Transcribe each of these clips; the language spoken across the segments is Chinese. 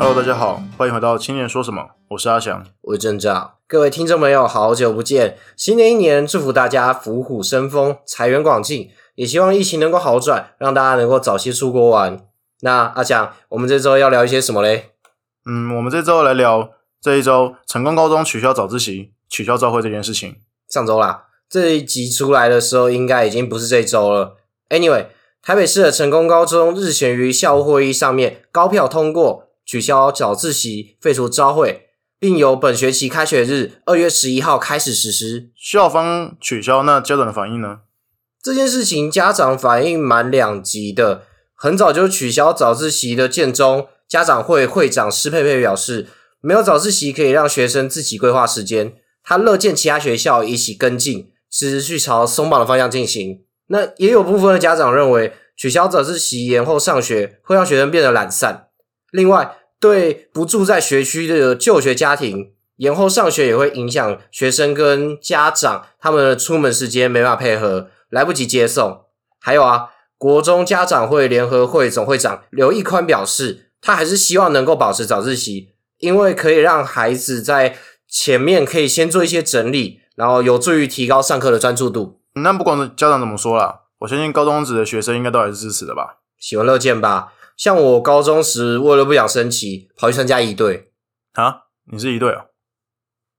Hello，大家好，欢迎回到青年说什么，我是阿翔。我是郑照，各位听众朋友，好久不见！新的一年，祝福大家虎虎生风，财源广进，也希望疫情能够好转，让大家能够早些出国玩。那阿翔，我们这周要聊一些什么嘞？嗯，我们这周来聊这一周成功高中取消早自习、取消朝会这件事情。上周啦，这一集出来的时候，应该已经不是这周了。Anyway，台北市的成功高中日前于校务会议上面高票通过取消早自习、废除朝会，并由本学期开学日二月十一号开始实施。校方取消，那家长的反应呢？这件事情家长反应蛮两极的。很早就取消早自习的建中家长会会长施佩佩表示，没有早自习可以让学生自己规划时间，他乐见其他学校一起跟进，持续朝松绑的方向进行。那也有部分的家长认为，取消早自习延后上学会让学生变得懒散。另外，对不住在学区的就学家庭，延后上学也会影响学生跟家长他们的出门时间没办法配合，来不及接送。还有啊。国中家长会联合会总会长刘义宽表示，他还是希望能够保持早自习，因为可以让孩子在前面可以先做一些整理，然后有助于提高上课的专注度。那不管家长怎么说啦，我相信高中职的学生应该都还是支持的吧？喜闻乐见吧。像我高中时为了不想升旗，跑去参加一队啊？你是一队啊？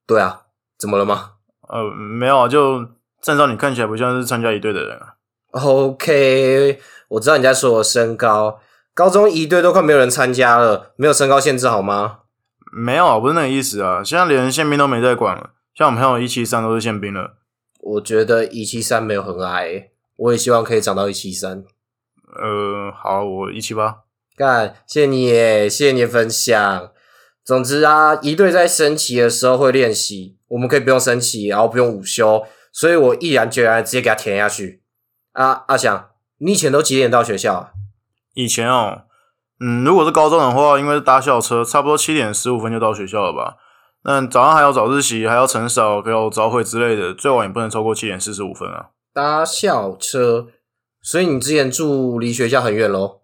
对啊，怎么了吗？呃，没有啊，就站照你看起来不像是参加一队的人啊。OK，我知道你在说我身高，高中一队都快没有人参加了，没有身高限制好吗？没有啊，不是那个意思啊，现在连宪兵都没在管了，像我们朋友一七三都是宪兵了。我觉得一七三没有很矮，我也希望可以长到一七三。呃，好，我一七八。干，谢谢你，谢谢你的分享。总之啊，一队在升旗的时候会练习，我们可以不用升旗，然后不用午休，所以我毅然决然直接给他填下去。啊阿翔，你以前都几点到学校？以前哦，嗯，如果是高中的话，因为是搭校车，差不多七点十五分就到学校了吧。那早上还要早自习，还要晨扫，还有早会之类的，最晚也不能超过七点四十五分啊。搭校车，所以你之前住离学校很远喽？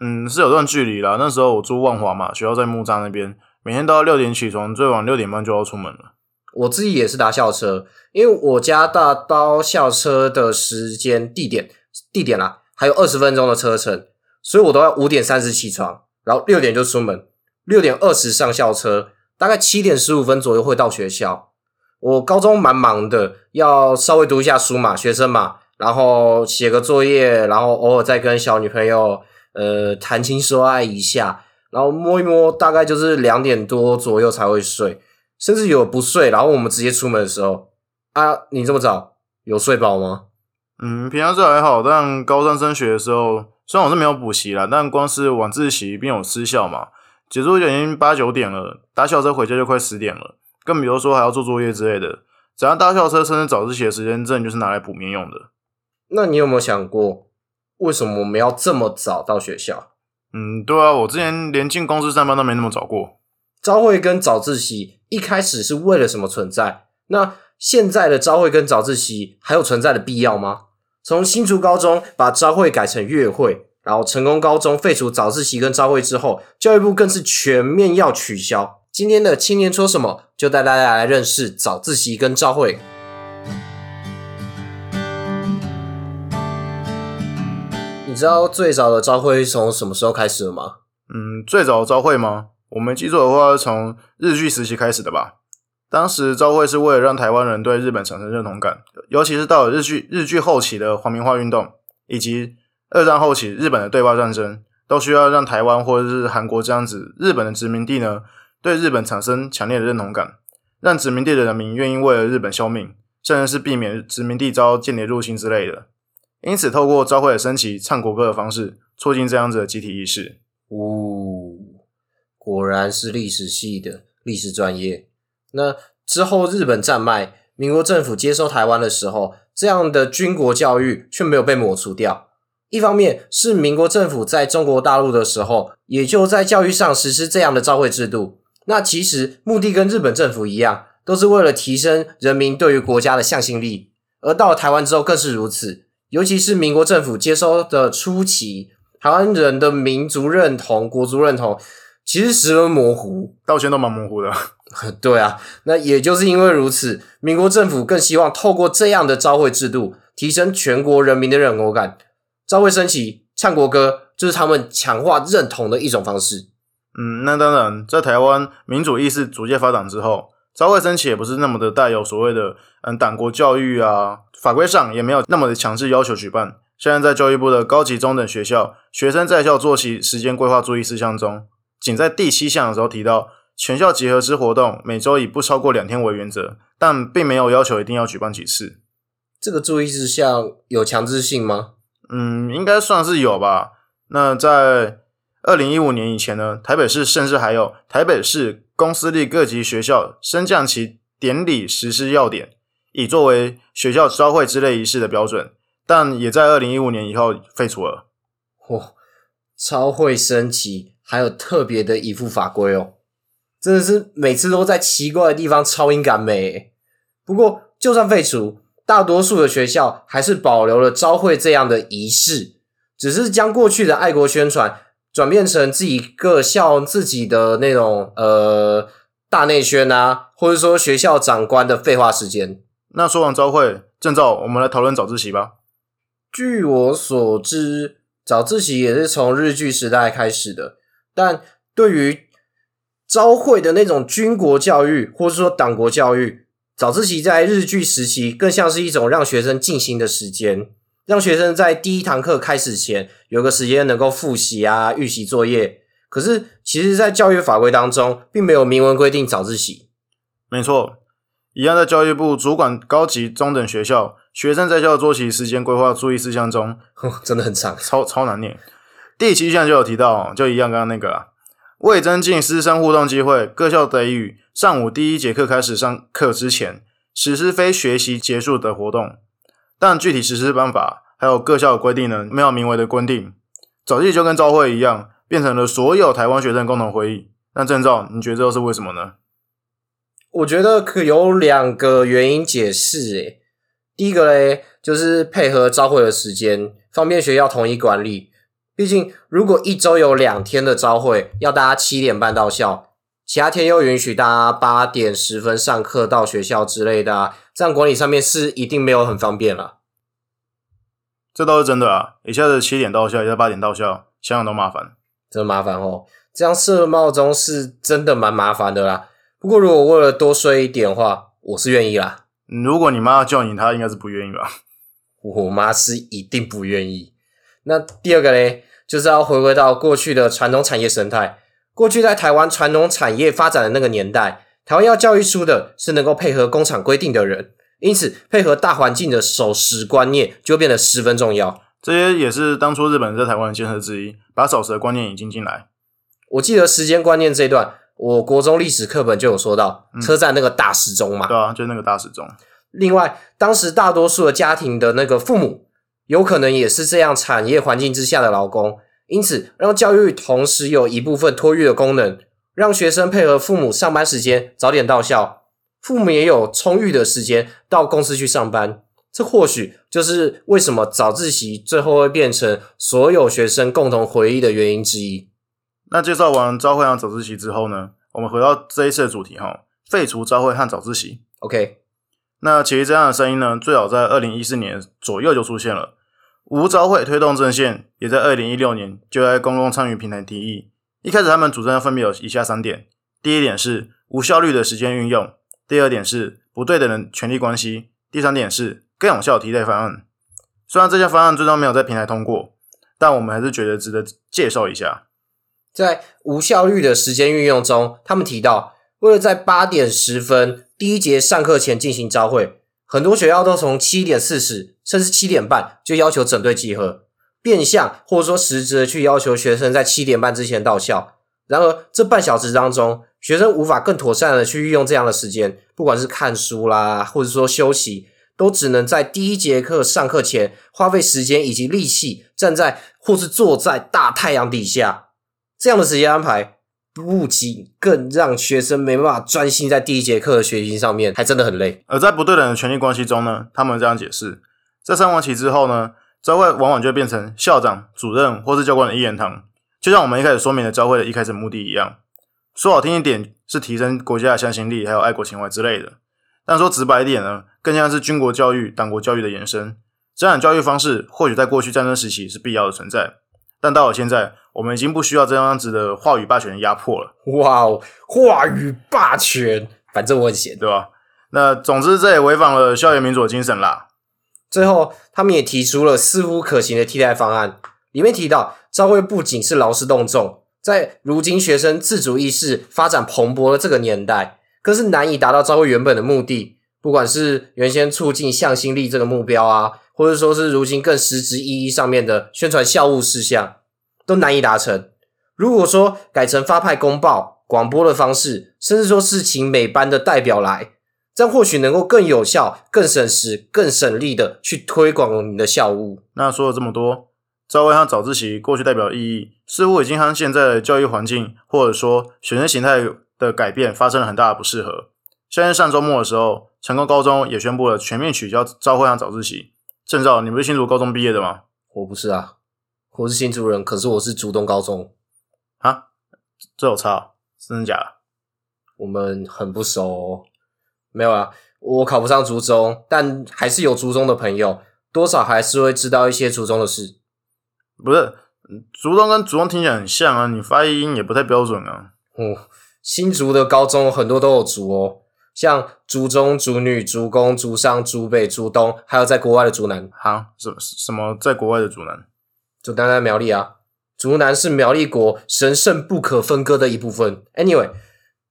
嗯，是有段距离啦。那时候我住万华嘛，学校在木栅那边，每天都要六点起床，最晚六点半就要出门了。我自己也是搭校车，因为我家大到校车的时间地点地点啦，还有二十分钟的车程，所以我都要五点三十起床，然后六点就出门，六点二十上校车，大概七点十五分左右会到学校。我高中蛮忙的，要稍微读一下书嘛，学生嘛，然后写个作业，然后偶尔再跟小女朋友呃谈情说爱一下，然后摸一摸，大概就是两点多左右才会睡。甚至有不睡，然后我们直接出门的时候，啊，你这么早有睡饱吗？嗯，平常是还好，但高三升学的时候，虽然我是没有补习啦，但光是晚自习并有失效嘛，结束就已经八九点了，搭校车回家就快十点了，更比如说还要做作业之类的，只要搭校车甚至早自习的时间，真的就是拿来补眠用的。那你有没有想过，为什么我们要这么早到学校？嗯，对啊，我之前连进公司上班都没那么早过。朝会跟早自习一开始是为了什么存在？那现在的朝会跟早自习还有存在的必要吗？从新竹高中把朝会改成月会，然后成功高中废除早自习跟朝会之后，教育部更是全面要取消。今天的青年说什么，就带大家来认识早自习跟朝会。你知道最早的朝会是从什么时候开始的吗？嗯，最早的朝会吗？我没记错的话，是从日据时期开始的吧？当时朝会是为了让台湾人对日本产生认同感，尤其是到了日据日据后期的皇民化运动，以及二战后期日本的对外战争，都需要让台湾或者是韩国这样子日本的殖民地呢，对日本产生强烈的认同感，让殖民地的人民愿意为了日本效命，甚至是避免殖民地遭间谍入侵之类的。因此，透过朝会的升旗、唱国歌的方式，促进这样子的集体意识。呜。果然是历史系的历史专业。那之后，日本战败，民国政府接收台湾的时候，这样的军国教育却没有被抹除掉。一方面是民国政府在中国大陆的时候，也就在教育上实施这样的召会制度。那其实目的跟日本政府一样，都是为了提升人民对于国家的向心力。而到了台湾之后，更是如此。尤其是民国政府接收的初期，台湾人的民族认同、国族认同。其实十分模糊。到现在都蛮模糊的。对啊，那也就是因为如此，民国政府更希望透过这样的召会制度，提升全国人民的认同感。召会升旗、唱国歌，就是他们强化认同的一种方式。嗯，那当然，在台湾民主意识逐渐发展之后，朝会升旗也不是那么的带有所谓的嗯党国教育啊，法规上也没有那么的强制要求举办。现在在教育部的高级中等学校学生在校作息时间规划注意事项中，仅在第七项的时候提到。全校集合之活动每周以不超过两天为原则，但并没有要求一定要举办几次。这个注意事项有强制性吗？嗯，应该算是有吧。那在二零一五年以前呢，台北市甚至还有台北市公司立各级学校升降旗典礼实施要点，以作为学校招会之类仪式的标准，但也在二零一五年以后废除了。嚯，超会升旗还有特别的一副法规哦。真的是每次都在奇怪的地方超音感美。不过，就算废除，大多数的学校还是保留了招会这样的仪式，只是将过去的爱国宣传转变成自己各校自己的那种呃大内宣啊，或者说学校长官的废话时间。那说完朝会，正照我们来讨论早自习吧。据我所知，早自习也是从日据时代开始的，但对于朝会的那种军国教育，或者说党国教育，早自习在日据时期更像是一种让学生静心的时间，让学生在第一堂课开始前有个时间能够复习啊、预习作业。可是，其实，在教育法规当中，并没有明文规定早自习。没错，一样在教育部主管高级中等学校学生在校作息时间规划注意事项中，真的很长，超超难念。第七项就有提到，就一样刚刚那个啊。为增进师生互动机会，各校得于上午第一节课开始上课之前，实施非学习结束的活动。但具体实施办法还有各校的规定呢，没有明文的规定。早期就跟朝会一样，变成了所有台湾学生共同会议。那郑照，你觉得这是为什么呢？我觉得可有两个原因解释。诶，第一个嘞，就是配合朝会的时间，方便学校统一管理。毕竟，如果一周有两天的朝会，要大家七点半到校，其他天又允许大家八点十分上课到学校之类的，这样管理上面是一定没有很方便了。这倒是真的啊！一下子七点到校，一下八点到校，想想都麻烦，真麻烦哦。这样设闹钟是真的蛮麻烦的啦。不过，如果为了多睡一点的话，我是愿意啦。如果你妈叫你，她应该是不愿意吧？我妈是一定不愿意。那第二个嘞？就是要回归到过去的传统产业生态。过去在台湾传统产业发展的那个年代，台湾要教育出的是能够配合工厂规定的人，因此配合大环境的守时观念就变得十分重要。这些也是当初日本在台湾的建设之一，把守时的观念引进进来。我记得时间观念这一段，我国中历史课本就有说到车站那个大时钟嘛。对啊，就那个大时钟。另外，当时大多数的家庭的那个父母。有可能也是这样产业环境之下的劳工，因此让教育同时有一部分托育的功能，让学生配合父母上班时间早点到校，父母也有充裕的时间到公司去上班。这或许就是为什么早自习最后会变成所有学生共同回忆的原因之一。那介绍完朝会和早自习之后呢，我们回到这一次的主题哈，废除朝会和早自习。OK，那其实这样的声音呢，最早在二零一四年左右就出现了。无招会推动阵线也在二零一六年就在公共参与平台提议。一开始他们主张分别有以下三点：第一点是无效率的时间运用；第二点是不对等的权利关系；第三点是更有效替代方案。虽然这些方案最终没有在平台通过，但我们还是觉得值得介绍一下。在无效率的时间运用中，他们提到，为了在八点十分第一节上课前进行招会。很多学校都从七点四十甚至七点半就要求整队集合，变相或者说实质的去要求学生在七点半之前到校。然而，这半小时当中，学生无法更妥善的去运用这样的时间，不管是看书啦，或者说休息，都只能在第一节课上课前花费时间以及力气，站在或是坐在大太阳底下。这样的时间安排。不仅更让学生没办法专心在第一节课的学习上面，还真的很累。而在不对等的权利关系中呢，他们这样解释：在上完旗之后呢，教会往往就变成校长、主任或是教官的一言堂，就像我们一开始说明的教会的一开始目的一样。说好听一点是提升国家的向心力，还有爱国情怀之类的。但说直白一点呢，更像是军国教育、党国教育的延伸。这样的教育方式或许在过去战争时期是必要的存在，但到了现在，我们已经不需要这样子的话语霸权的压迫了。哇哦，话语霸权，反正我很闲，对吧？那总之，这也违反了校园民主的精神啦。最后，他们也提出了似乎可行的替代方案，里面提到，朝会不仅是劳师动众，在如今学生自主意识发展蓬勃的这个年代，更是难以达到朝会原本的目的。不管是原先促进向心力这个目标啊，或者说是如今更实质意义上面的宣传校务事项，都难以达成。如果说改成发派公报、广播的方式，甚至说是请每班的代表来。这样或许能够更有效、更省时、更省力的去推广你的校务。那说了这么多，赵薇和早自习过去代表意义，似乎已经和现在的教育环境或者说学生形态的改变发生了很大的不适合。像在上周末的时候，成功高中也宣布了全面取消朝会和早自习。郑照，你不是新竹高中毕业的吗？我不是啊，我是新竹人，可是我是竹东高中。啊，这有差？真的假的？我们很不熟。没有啊，我考不上竹中，但还是有竹中的朋友，多少还是会知道一些竹中的事。不是，竹中跟竹中听起来很像啊，你发音也不太标准啊。哦，新竹的高中很多都有竹哦，像竹中、竹女、竹工、竹上、竹北、竹东，还有在国外的竹南。哈，什什么在国外的竹南？竹南在苗栗啊，竹南是苗栗国神圣不可分割的一部分。Anyway。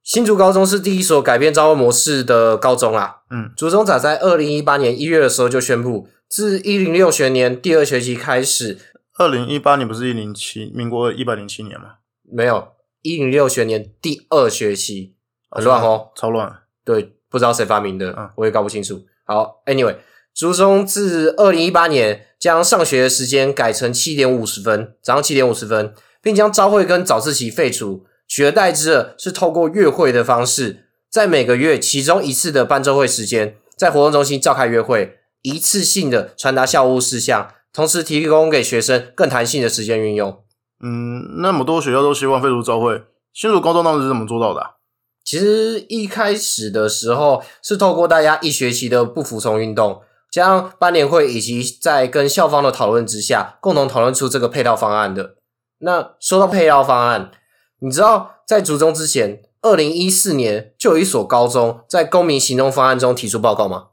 新竹高中是第一所改变招会模式的高中啦。嗯，竹中早在二零一八年一月的时候就宣布，自一零六学年第二学期开始，二零一八年不是一零七，民国一百零七年吗？没有，一零六学年第二学期很乱哦，超乱。对，不知道谁发明的，嗯，我也搞不清楚。好，Anyway，竹中自二零一八年将上学的时间改成七点五十分，早上七点五十分，并将朝会跟早自习废除。取而代之的是透过月会的方式，在每个月其中一次的班周会时间，在活动中心召开约会，一次性的传达校务事项，同时提供给学生更弹性的时间运用。嗯，那么多学校都希望废除朝会，新竹高中当时是怎么做到的？其实一开始的时候是透过大家一学期的不服从运动，加上班联会以及在跟校方的讨论之下，共同讨论出这个配套方案的。那说到配套方案。你知道，在竹中之前，二零一四年就有一所高中在公民行动方案中提出报告吗？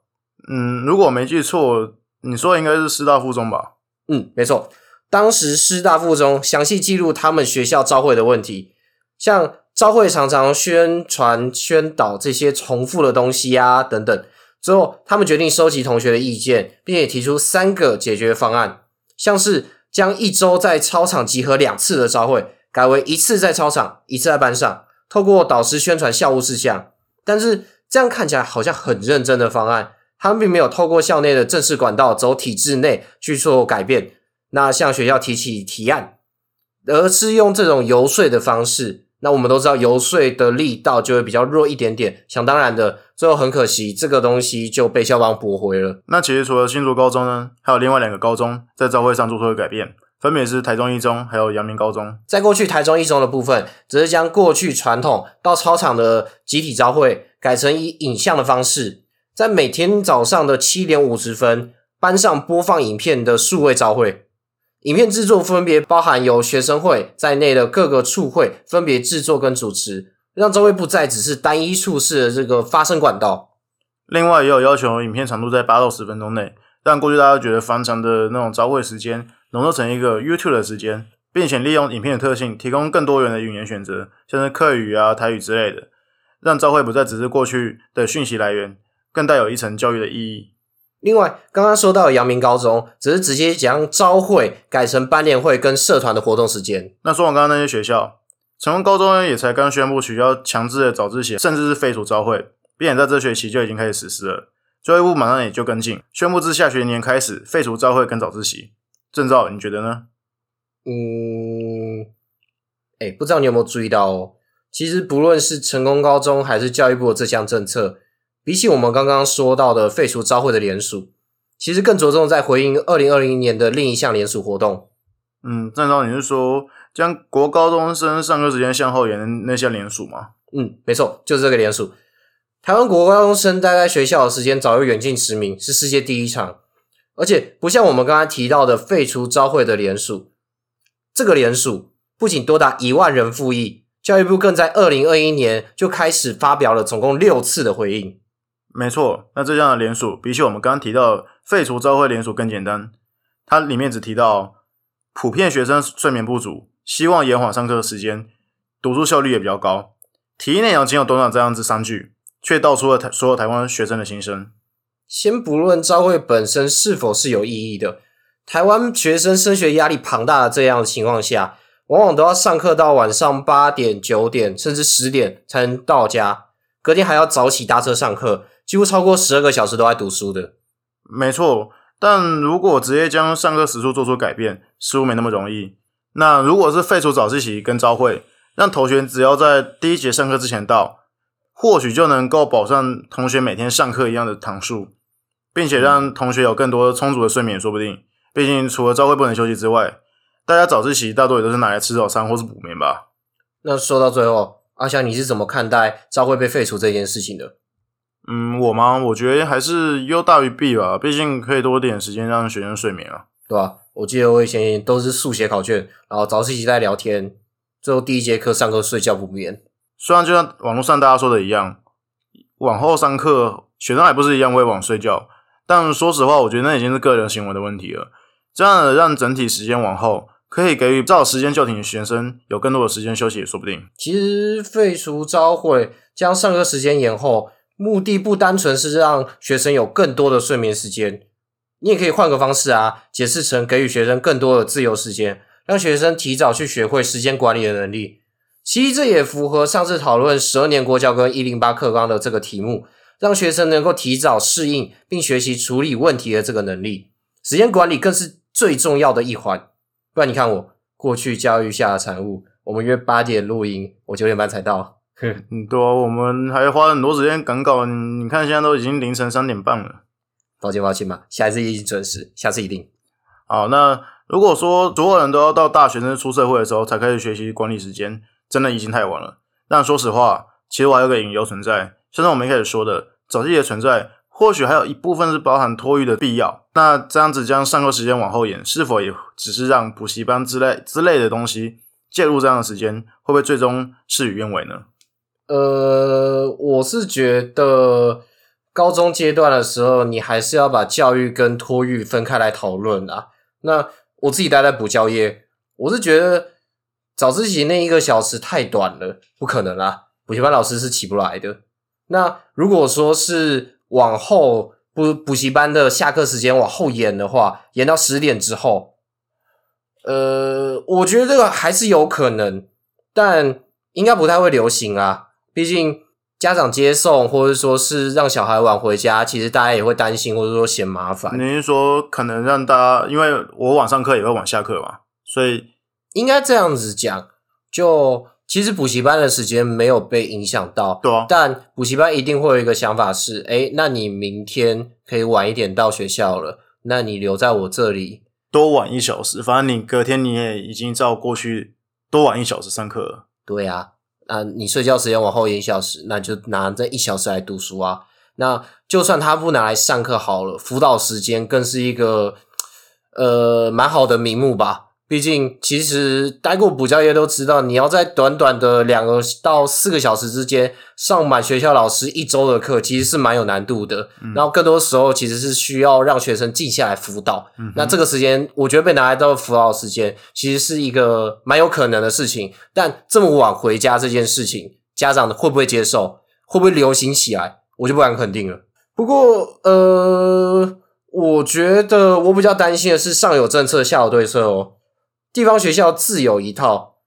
嗯，如果没记错，你说应该是师大附中吧？嗯，没错。当时师大附中详细记录他们学校招会的问题，像招会常常宣传宣导这些重复的东西啊等等。之后，他们决定收集同学的意见，并且提出三个解决方案，像是将一周在操场集合两次的招会。改为一次在操场，一次在班上，透过导师宣传校务事项。但是这样看起来好像很认真的方案，他们并没有透过校内的正式管道走体制内去做改变，那向学校提起提案，而是用这种游说的方式。那我们都知道，游说的力道就会比较弱一点点。想当然的，最后很可惜，这个东西就被校方驳回了。那其实除了新竹高中呢，还有另外两个高中在招会上做出了改变。分别是台中一中，还有阳明高中。在过去台中一中的部分，只是将过去传统到操场的集体招会改成以影像的方式，在每天早上的七点五十分，班上播放影片的数位招会。影片制作分别包含由学生会在内的各个处会分别制作跟主持，让招会不再只是单一处事的这个发声管道。另外，也有要求影片长度在八到十分钟内，让过去大家觉得翻长的那种招会时间。浓缩成一个 YouTube 的时间，并且利用影片的特性，提供更多元的语言选择，像是客语啊、台语之类的，让朝会不再只是过去的讯息来源，更带有一层教育的意义。另外，刚刚说到阳明高中，只是直接将招会改成班联会跟社团的活动时间。那说完刚刚那些学校，成功高中呢也才刚宣布取消强制的早自习，甚至是废除招会，并且在这学期就已经开始实施了。教育部马上也就跟进，宣布自下学年开始废除招会跟早自习。郑照，你觉得呢？嗯，哎，不知道你有没有注意到哦？其实不论是成功高中还是教育部的这项政策，比起我们刚刚说到的废除招会的联署，其实更着重在回应二零二零年的另一项联署活动。嗯，郑昭，你是说将国高中生上课时间向后延那些联署吗？嗯，没错，就是这个联署。台湾国高中生待在学校的时间早就远近驰名，是世界第一场。而且不像我们刚才提到的废除招会的联署，这个联署不仅多达一万人复议，教育部更在二零二一年就开始发表了总共六次的回应。没错，那这样的联署比起我们刚刚提到废除招会联署更简单。它里面只提到普遍学生睡眠不足，希望延缓上课时间，读书效率也比较高。提议内容仅有短短这样子三句，却道出了台所有台湾学生的心声。先不论招会本身是否是有意义的，台湾学生升学压力庞大的这样的情况下，往往都要上课到晚上八点、九点，甚至十点才能到家，隔天还要早起搭车上课，几乎超过十二个小时都在读书的。没错。但如果直接将上课时数做出改变，似乎没那么容易。那如果是废除早自习跟朝会，让同学只要在第一节上课之前到，或许就能够保障同学每天上课一样的堂数，并且让同学有更多充足的睡眠，说不定。毕竟除了朝会不能休息之外，大家早自习大多也都是拿来吃早餐或是补眠吧。那说到最后，阿翔，你是怎么看待朝会被废除这件事情的？嗯，我吗？我觉得还是优大于弊吧，毕竟可以多点时间让学生睡眠啊，对吧？我记得我以前都是速写考卷，然后早自习在聊天，最后第一节课上课睡觉不眠。虽然就像网络上大家说的一样，往后上课学生还不是一样会晚睡觉，但说实话，我觉得那已经是个人行为的问题了。这样让整体时间往后，可以给予照时间就寝的学生有更多的时间休息，也说不定。其实废除朝会，将上课时间延后。目的不单纯是让学生有更多的睡眠时间，你也可以换个方式啊，解释成给予学生更多的自由时间，让学生提早去学会时间管理的能力。其实这也符合上次讨论十二年国教跟一零八课纲的这个题目，让学生能够提早适应并学习处理问题的这个能力。时间管理更是最重要的一环。不然你看我过去教育下的产物，我们约八点录音，我九点半才到。嗯，对啊，我们还花很多时间赶稿。你看，现在都已经凌晨三点半了。抱歉，抱歉嘛，下一次一定准时，下次一定。好，那如果说所有人都要到大学生出社会的时候才开始学习管理时间，真的已经太晚了。但说实话，其实我还有个隐忧存在，像是我们一开始说的，早自习的存在，或许还有一部分是包含托育的必要。那这样子将上课时间往后延，是否也只是让补习班之类之类的东西介入这样的时间，会不会最终事与愿违呢？呃，我是觉得高中阶段的时候，你还是要把教育跟托育分开来讨论啊。那我自己待在补教业，我是觉得早自习那一个小时太短了，不可能啊，补习班老师是起不来的。那如果说是往后补补习班的下课时间往后延的话，延到十点之后，呃，我觉得这个还是有可能，但应该不太会流行啊。毕竟家长接送，或者说是让小孩晚回家，其实大家也会担心，或者说嫌麻烦。你是说可能让大家，因为我晚上课也会晚下课嘛，所以应该这样子讲。就其实补习班的时间没有被影响到，对啊。但补习班一定会有一个想法是：哎，那你明天可以晚一点到学校了，那你留在我这里多晚一小时，反正你隔天你也已经照过去多晚一小时上课了。对呀。啊，你睡觉时间往后延一小时，那就拿这一小时来读书啊。那就算他不拿来上课好了，辅导时间更是一个呃蛮好的名目吧。毕竟，其实待过补教业都知道，你要在短短的两个到四个小时之间上满学校老师一周的课，其实是蛮有难度的。然后，更多时候其实是需要让学生静下来辅导。那这个时间，我觉得被拿来当辅导时间，其实是一个蛮有可能的事情。但这么晚回家这件事情，家长会不会接受？会不会流行起来？我就不敢肯定了。不过，呃，我觉得我比较担心的是上有政策，下有对策哦。地方学校自有一套，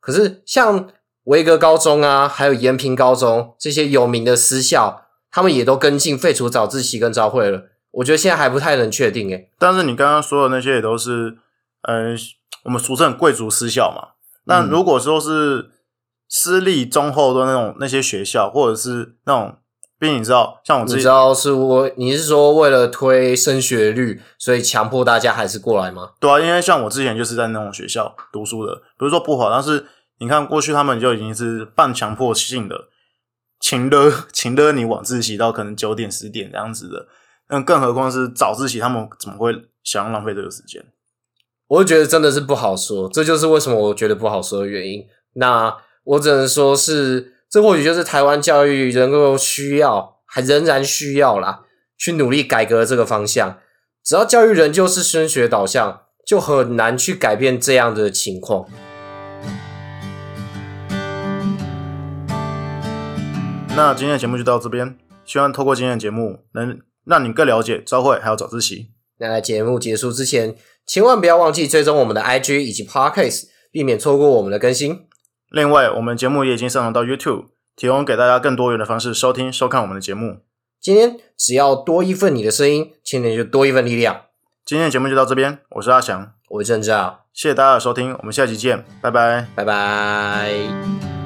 可是像维格高中啊，还有延平高中这些有名的私校，他们也都跟进废除早自习跟朝会了。我觉得现在还不太能确定诶。但是你刚刚说的那些也都是，呃，我们俗称贵族私校嘛。那如果说是私立中后的那种那些学校，或者是那种毕竟你知道，像我自己你知道是我，你是说为了推升学率，所以强迫大家还是过来吗？对啊，因为像我之前就是在那种学校读书的，不是说不好，但是你看过去他们就已经是半强迫性的，勤的勤的你晚自习到可能九点十点这样子的，那更何况是早自习，他们怎么会想要浪费这个时间？我就觉得真的是不好说，这就是为什么我觉得不好说的原因。那我只能说是，这或许就是台湾教育能够需要，还仍然需要啦，去努力改革这个方向。只要教育仍旧是升学导向，就很难去改变这样的情况。那今天的节目就到这边，希望透过今天的节目能让你更了解朝会还有早自习。那在节目结束之前，千万不要忘记追踪我们的 IG 以及 Podcast，避免错过我们的更新。另外，我们节目也已经上传到 YouTube，提供给大家更多元的方式收听、收看我们的节目。今天只要多一份你的声音，青年就多一份力量。今天的节目就到这边，我是阿翔，我是郑照，谢谢大家的收听，我们下期见，拜拜。拜拜。